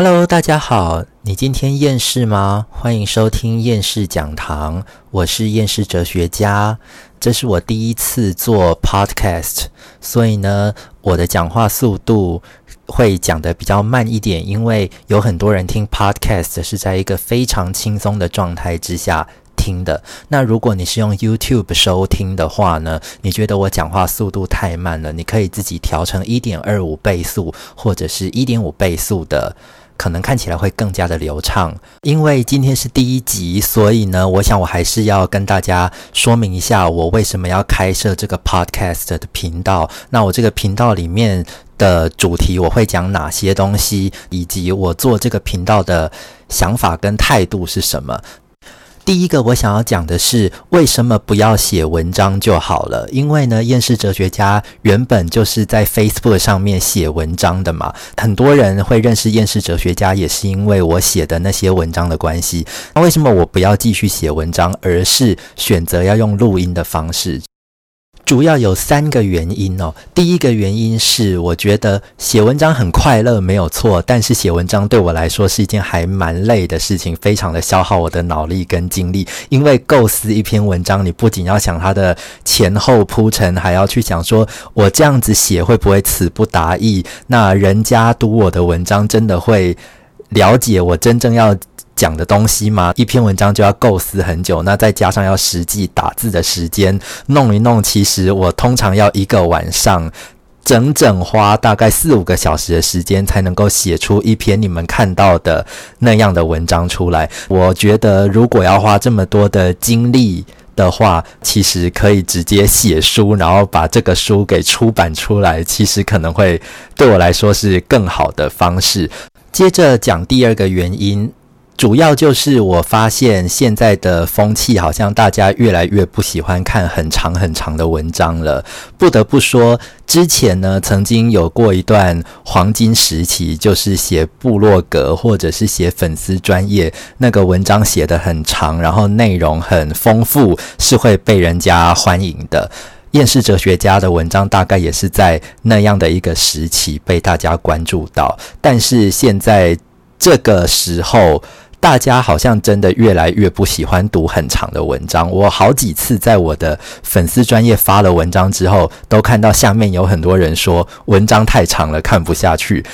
Hello，大家好，你今天厌世吗？欢迎收听厌世讲堂，我是厌世哲学家。这是我第一次做 Podcast，所以呢，我的讲话速度会讲的比较慢一点，因为有很多人听 Podcast 是在一个非常轻松的状态之下。听的那，如果你是用 YouTube 收听的话呢？你觉得我讲话速度太慢了？你可以自己调成一点二五倍速或者是一点五倍速的，可能看起来会更加的流畅。因为今天是第一集，所以呢，我想我还是要跟大家说明一下，我为什么要开设这个 Podcast 的频道。那我这个频道里面的主题我会讲哪些东西，以及我做这个频道的想法跟态度是什么。第一个我想要讲的是，为什么不要写文章就好了？因为呢，厌世哲学家原本就是在 Facebook 上面写文章的嘛。很多人会认识厌世哲学家，也是因为我写的那些文章的关系。那为什么我不要继续写文章，而是选择要用录音的方式？主要有三个原因哦。第一个原因是，我觉得写文章很快乐，没有错。但是写文章对我来说是一件还蛮累的事情，非常的消耗我的脑力跟精力。因为构思一篇文章，你不仅要想它的前后铺陈，还要去想说我这样子写会不会词不达意？那人家读我的文章，真的会了解我真正要。讲的东西吗？一篇文章就要构思很久，那再加上要实际打字的时间，弄一弄，其实我通常要一个晚上，整整花大概四五个小时的时间，才能够写出一篇你们看到的那样的文章出来。我觉得，如果要花这么多的精力的话，其实可以直接写书，然后把这个书给出版出来，其实可能会对我来说是更好的方式。接着讲第二个原因。主要就是我发现现在的风气好像大家越来越不喜欢看很长很长的文章了。不得不说，之前呢曾经有过一段黄金时期，就是写部落格或者是写粉丝专业，那个文章写得很长，然后内容很丰富，是会被人家欢迎的。厌世哲学家的文章大概也是在那样的一个时期被大家关注到，但是现在这个时候。大家好像真的越来越不喜欢读很长的文章。我好几次在我的粉丝专业发了文章之后，都看到下面有很多人说文章太长了，看不下去。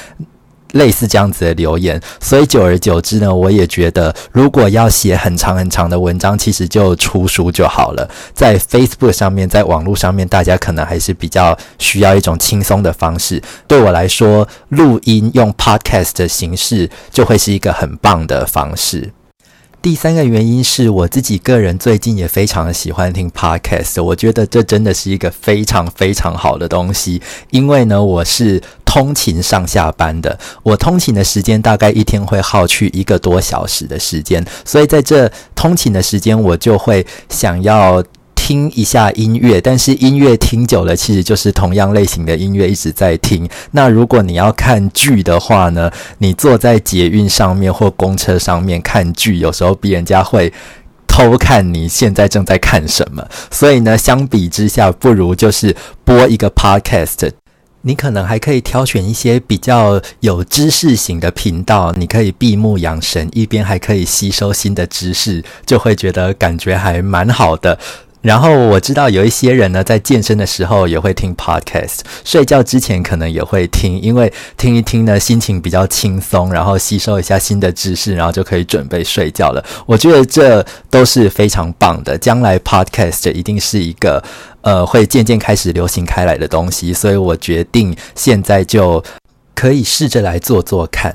类似这样子的留言，所以久而久之呢，我也觉得，如果要写很长很长的文章，其实就出书就好了。在 Facebook 上面，在网络上面，大家可能还是比较需要一种轻松的方式。对我来说，录音用 Podcast 的形式就会是一个很棒的方式。第三个原因是我自己个人最近也非常的喜欢听 podcast，我觉得这真的是一个非常非常好的东西。因为呢，我是通勤上下班的，我通勤的时间大概一天会耗去一个多小时的时间，所以在这通勤的时间，我就会想要。听一下音乐，但是音乐听久了，其实就是同样类型的音乐一直在听。那如果你要看剧的话呢？你坐在捷运上面或公车上面看剧，有时候比人家会偷看你现在正在看什么。所以呢，相比之下，不如就是播一个 podcast。你可能还可以挑选一些比较有知识型的频道，你可以闭目养神，一边还可以吸收新的知识，就会觉得感觉还蛮好的。然后我知道有一些人呢，在健身的时候也会听 podcast，睡觉之前可能也会听，因为听一听呢，心情比较轻松，然后吸收一下新的知识，然后就可以准备睡觉了。我觉得这都是非常棒的，将来 podcast 一定是一个呃会渐渐开始流行开来的东西，所以我决定现在就可以试着来做做看。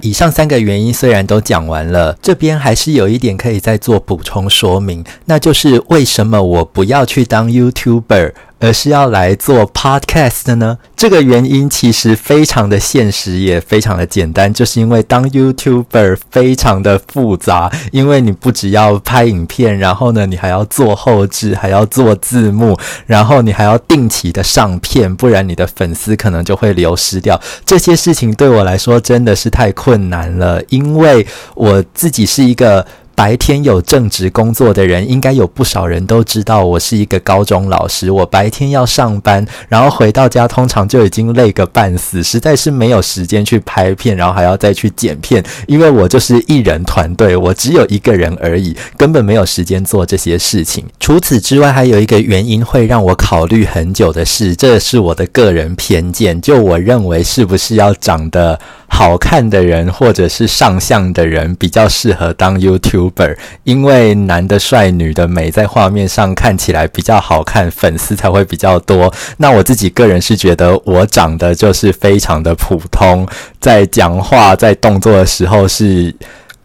以上三个原因虽然都讲完了，这边还是有一点可以再做补充说明，那就是为什么我不要去当 YouTuber。而是要来做 podcast 呢？这个原因其实非常的现实，也非常的简单，就是因为当 YouTuber 非常的复杂，因为你不只要拍影片，然后呢，你还要做后置，还要做字幕，然后你还要定期的上片，不然你的粉丝可能就会流失掉。这些事情对我来说真的是太困难了，因为我自己是一个。白天有正职工作的人，应该有不少人都知道，我是一个高中老师。我白天要上班，然后回到家通常就已经累个半死，实在是没有时间去拍片，然后还要再去剪片，因为我就是艺人团队，我只有一个人而已，根本没有时间做这些事情。除此之外，还有一个原因会让我考虑很久的是，这是我的个人偏见，就我认为是不是要长得。好看的人或者是上相的人比较适合当 YouTuber，因为男的帅、女的美，在画面上看起来比较好看，粉丝才会比较多。那我自己个人是觉得我长得就是非常的普通，在讲话、在动作的时候是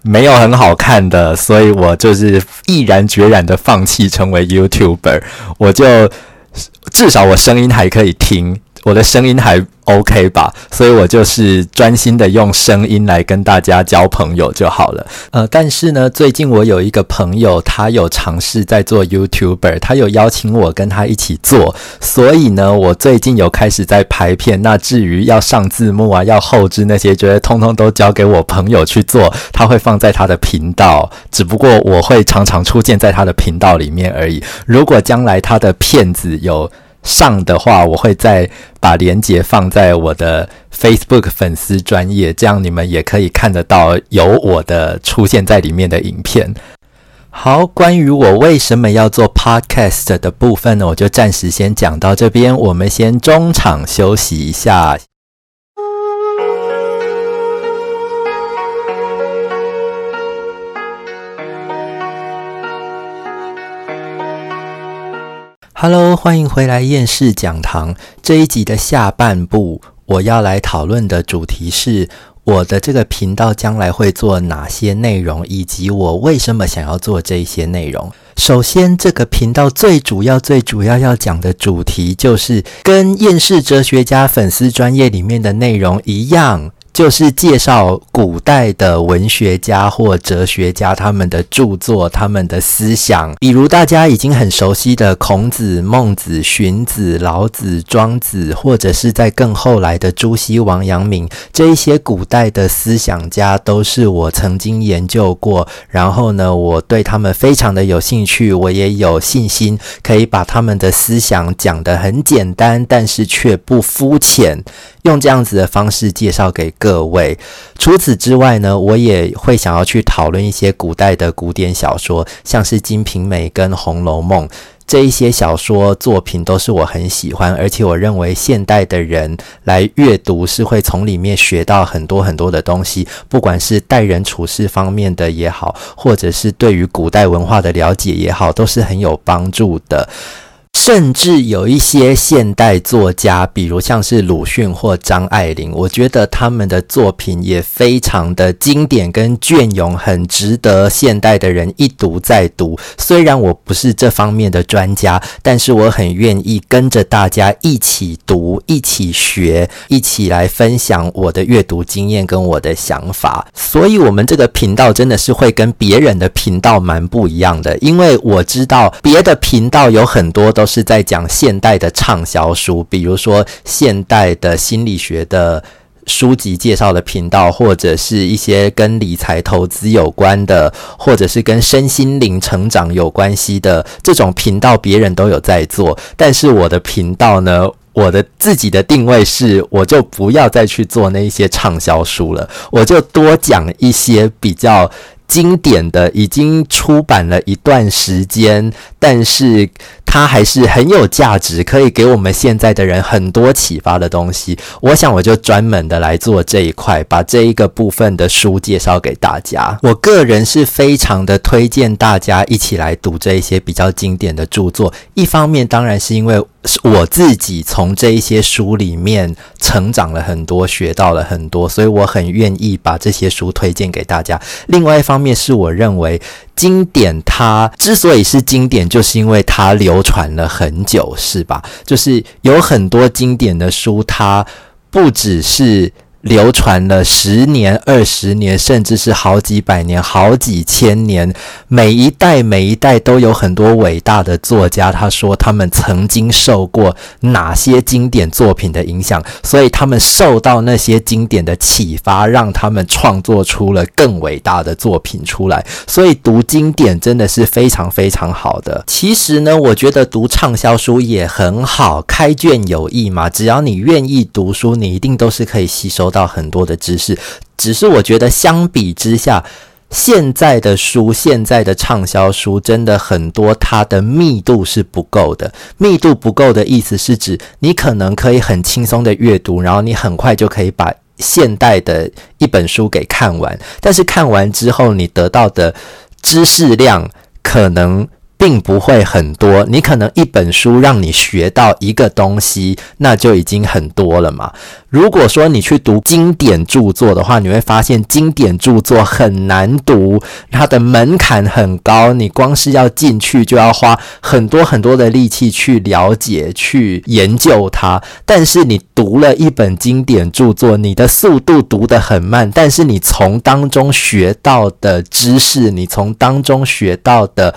没有很好看的，所以我就是毅然决然的放弃成为 YouTuber。我就至少我声音还可以听，我的声音还。OK 吧，所以我就是专心的用声音来跟大家交朋友就好了。呃，但是呢，最近我有一个朋友，他有尝试在做 YouTuber，他有邀请我跟他一起做，所以呢，我最近有开始在拍片。那至于要上字幕啊，要后置那些，觉得通通都交给我朋友去做，他会放在他的频道，只不过我会常常出现在他的频道里面而已。如果将来他的片子有。上的话，我会再把链接放在我的 Facebook 粉丝专业，这样你们也可以看得到有我的出现在里面的影片。好，关于我为什么要做 Podcast 的部分呢，我就暂时先讲到这边，我们先中场休息一下。Hello，欢迎回来厌世讲堂。这一集的下半部，我要来讨论的主题是我的这个频道将来会做哪些内容，以及我为什么想要做这些内容。首先，这个频道最主要、最主要要讲的主题，就是跟厌世哲学家粉丝专业里面的内容一样。就是介绍古代的文学家或哲学家他们的著作、他们的思想，比如大家已经很熟悉的孔子、孟子、荀子、老子、庄子，或者是在更后来的朱熹、王阳明这一些古代的思想家，都是我曾经研究过。然后呢，我对他们非常的有兴趣，我也有信心可以把他们的思想讲得很简单，但是却不肤浅。用这样子的方式介绍给各位。除此之外呢，我也会想要去讨论一些古代的古典小说，像是《金瓶梅》跟《红楼梦》这一些小说作品，都是我很喜欢，而且我认为现代的人来阅读是会从里面学到很多很多的东西，不管是待人处事方面的也好，或者是对于古代文化的了解也好，都是很有帮助的。甚至有一些现代作家，比如像是鲁迅或张爱玲，我觉得他们的作品也非常的经典跟隽永，很值得现代的人一读再读。虽然我不是这方面的专家，但是我很愿意跟着大家一起读、一起学、一起来分享我的阅读经验跟我的想法。所以，我们这个频道真的是会跟别人的频道蛮不一样的，因为我知道别的频道有很多都。都是在讲现代的畅销书，比如说现代的心理学的书籍介绍的频道，或者是一些跟理财投资有关的，或者是跟身心灵成长有关系的这种频道，别人都有在做。但是我的频道呢，我的自己的定位是，我就不要再去做那一些畅销书了，我就多讲一些比较。经典的已经出版了一段时间，但是它还是很有价值，可以给我们现在的人很多启发的东西。我想我就专门的来做这一块，把这一个部分的书介绍给大家。我个人是非常的推荐大家一起来读这一些比较经典的著作。一方面当然是因为我自己从这一些书里面成长了很多，学到了很多，所以我很愿意把这些书推荐给大家。另外一方面是我认为经典，它之所以是经典，就是因为它流传了很久，是吧？就是有很多经典的书，它不只是流传了十年、二十年，甚至是好几百年、好几千年。每一代、每一代都有很多伟大的作家，他说他们曾经受过哪些经典作品的影响，所以他们受到那些经典的启发，让他们创作出了更伟大的作品出来。所以读经典真的是非常非常好的。其实呢，我觉得读畅销书也很好，开卷有益嘛。只要你愿意读书，你一定都是可以吸收。到很多的知识，只是我觉得相比之下，现在的书，现在的畅销书真的很多，它的密度是不够的。密度不够的意思是指，你可能可以很轻松的阅读，然后你很快就可以把现代的一本书给看完，但是看完之后，你得到的知识量可能。并不会很多，你可能一本书让你学到一个东西，那就已经很多了嘛。如果说你去读经典著作的话，你会发现经典著作很难读，它的门槛很高，你光是要进去就要花很多很多的力气去了解、去研究它。但是你读了一本经典著作，你的速度读得很慢，但是你从当中学到的知识，你从当中学到的。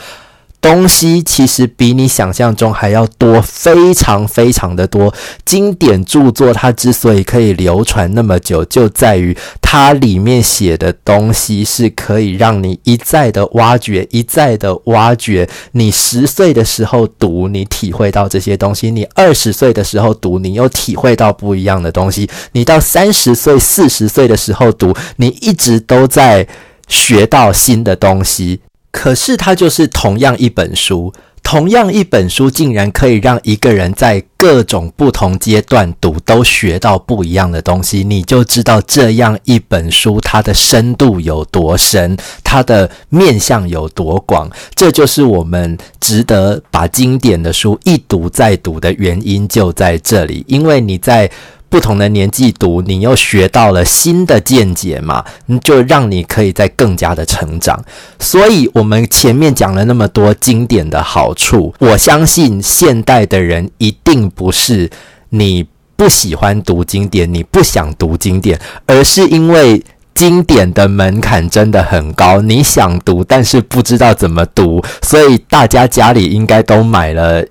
东西其实比你想象中还要多，非常非常的多。经典著作它之所以可以流传那么久，就在于它里面写的东西是可以让你一再的挖掘，一再的挖掘。你十岁的时候读，你体会到这些东西；你二十岁的时候读，你又体会到不一样的东西；你到三十岁、四十岁的时候读，你一直都在学到新的东西。可是，它就是同样一本书，同样一本书，竟然可以让一个人在各种不同阶段读，都学到不一样的东西。你就知道这样一本书它的深度有多深，它的面向有多广。这就是我们值得把经典的书一读再读的原因，就在这里。因为你在。不同的年纪读，你又学到了新的见解嘛，你就让你可以在更加的成长。所以，我们前面讲了那么多经典的好处，我相信现代的人一定不是你不喜欢读经典，你不想读经典，而是因为经典的门槛真的很高，你想读，但是不知道怎么读，所以大家家里应该都买了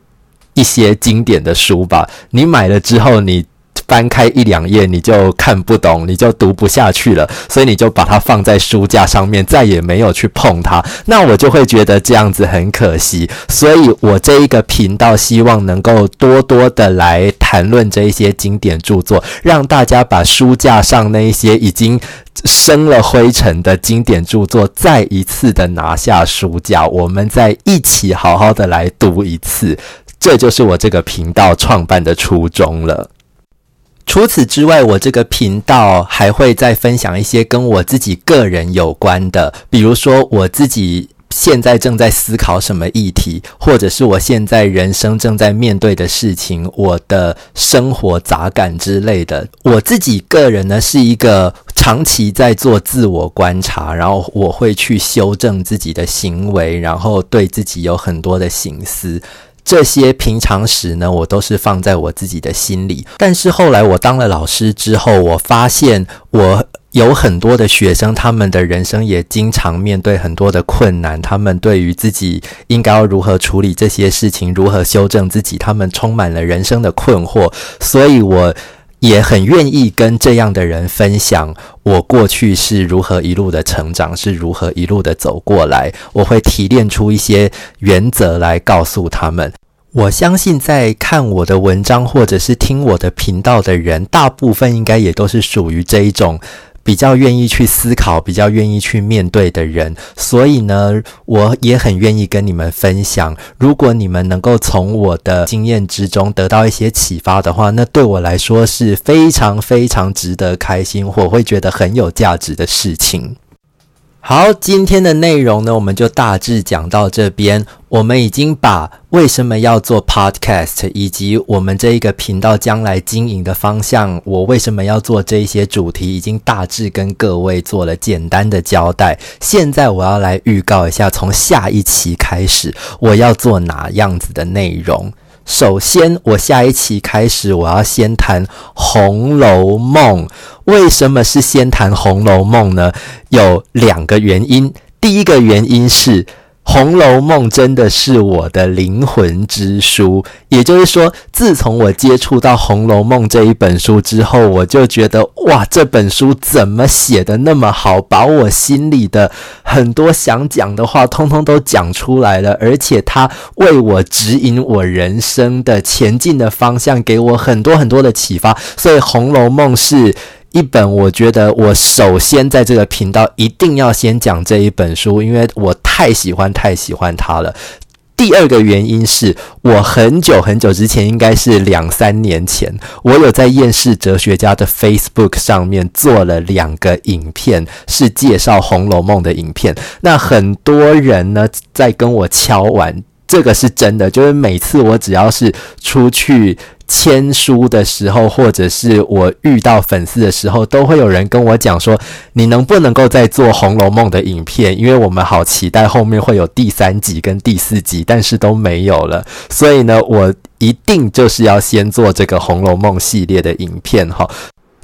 一些经典的书吧？你买了之后，你。翻开一两页你就看不懂，你就读不下去了，所以你就把它放在书架上面，再也没有去碰它。那我就会觉得这样子很可惜。所以我这一个频道希望能够多多的来谈论这一些经典著作，让大家把书架上那一些已经生了灰尘的经典著作再一次的拿下书架，我们再一起好好的来读一次。这就是我这个频道创办的初衷了。除此之外，我这个频道还会再分享一些跟我自己个人有关的，比如说我自己现在正在思考什么议题，或者是我现在人生正在面对的事情，我的生活杂感之类的。我自己个人呢，是一个长期在做自我观察，然后我会去修正自己的行为，然后对自己有很多的心思。这些平常时呢，我都是放在我自己的心里。但是后来我当了老师之后，我发现我有很多的学生，他们的人生也经常面对很多的困难。他们对于自己应该要如何处理这些事情，如何修正自己，他们充满了人生的困惑。所以我。也很愿意跟这样的人分享我过去是如何一路的成长，是如何一路的走过来。我会提炼出一些原则来告诉他们。我相信在看我的文章或者是听我的频道的人，大部分应该也都是属于这一种。比较愿意去思考，比较愿意去面对的人，所以呢，我也很愿意跟你们分享。如果你们能够从我的经验之中得到一些启发的话，那对我来说是非常非常值得开心，或会觉得很有价值的事情。好，今天的内容呢，我们就大致讲到这边。我们已经把为什么要做 podcast，以及我们这一个频道将来经营的方向，我为什么要做这一些主题，已经大致跟各位做了简单的交代。现在我要来预告一下，从下一期开始我要做哪样子的内容。首先，我下一期开始，我要先谈《红楼梦》。为什么是先谈《红楼梦》呢？有两个原因。第一个原因是。《红楼梦》真的是我的灵魂之书，也就是说，自从我接触到《红楼梦》这一本书之后，我就觉得哇，这本书怎么写的那么好，把我心里的很多想讲的话，通通都讲出来了，而且它为我指引我人生的前进的方向，给我很多很多的启发，所以《红楼梦》是。一本，我觉得我首先在这个频道一定要先讲这一本书，因为我太喜欢太喜欢它了。第二个原因是我很久很久之前，应该是两三年前，我有在厌世哲学家的 Facebook 上面做了两个影片，是介绍《红楼梦》的影片。那很多人呢在跟我敲完，这个是真的，就是每次我只要是出去。签书的时候，或者是我遇到粉丝的时候，都会有人跟我讲说：“你能不能够再做《红楼梦》的影片？因为我们好期待后面会有第三集跟第四集，但是都没有了。所以呢，我一定就是要先做这个《红楼梦》系列的影片哈。”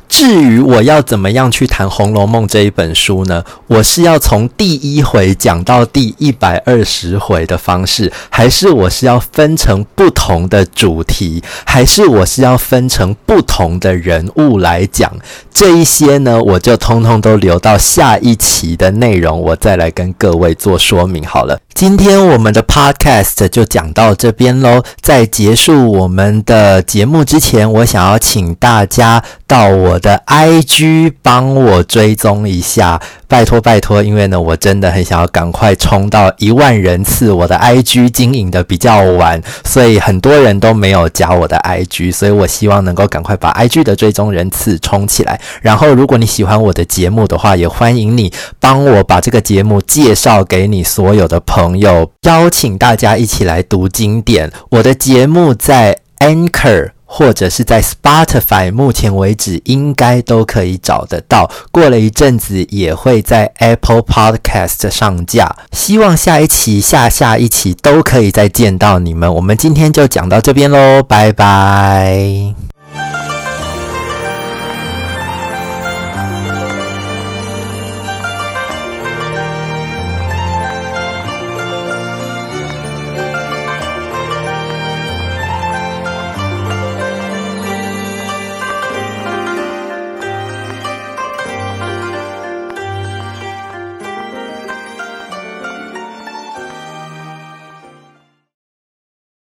至于我要怎么样去谈《红楼梦》这一本书呢？我是要从第一回讲到第一百二十回的方式，还是我是要分成不同的主题，还是我是要分成不同的人物来讲？这一些呢，我就通通都留到下一期的内容，我再来跟各位做说明好了。今天我们的 podcast 就讲到这边喽。在结束我们的节目之前，我想要请大家到我的 IG 帮我追踪一下。拜托拜托，因为呢，我真的很想要赶快冲到一万人次。我的 IG 经营的比较晚，所以很多人都没有加我的 IG，所以我希望能够赶快把 IG 的追踪人次冲起来。然后，如果你喜欢我的节目的话，也欢迎你帮我把这个节目介绍给你所有的朋友，邀请大家一起来读经典。我的节目在 Anchor。或者是在 Spotify，目前为止应该都可以找得到。过了一阵子也会在 Apple Podcast 上架。希望下一期、下下一期都可以再见到你们。我们今天就讲到这边喽，拜拜。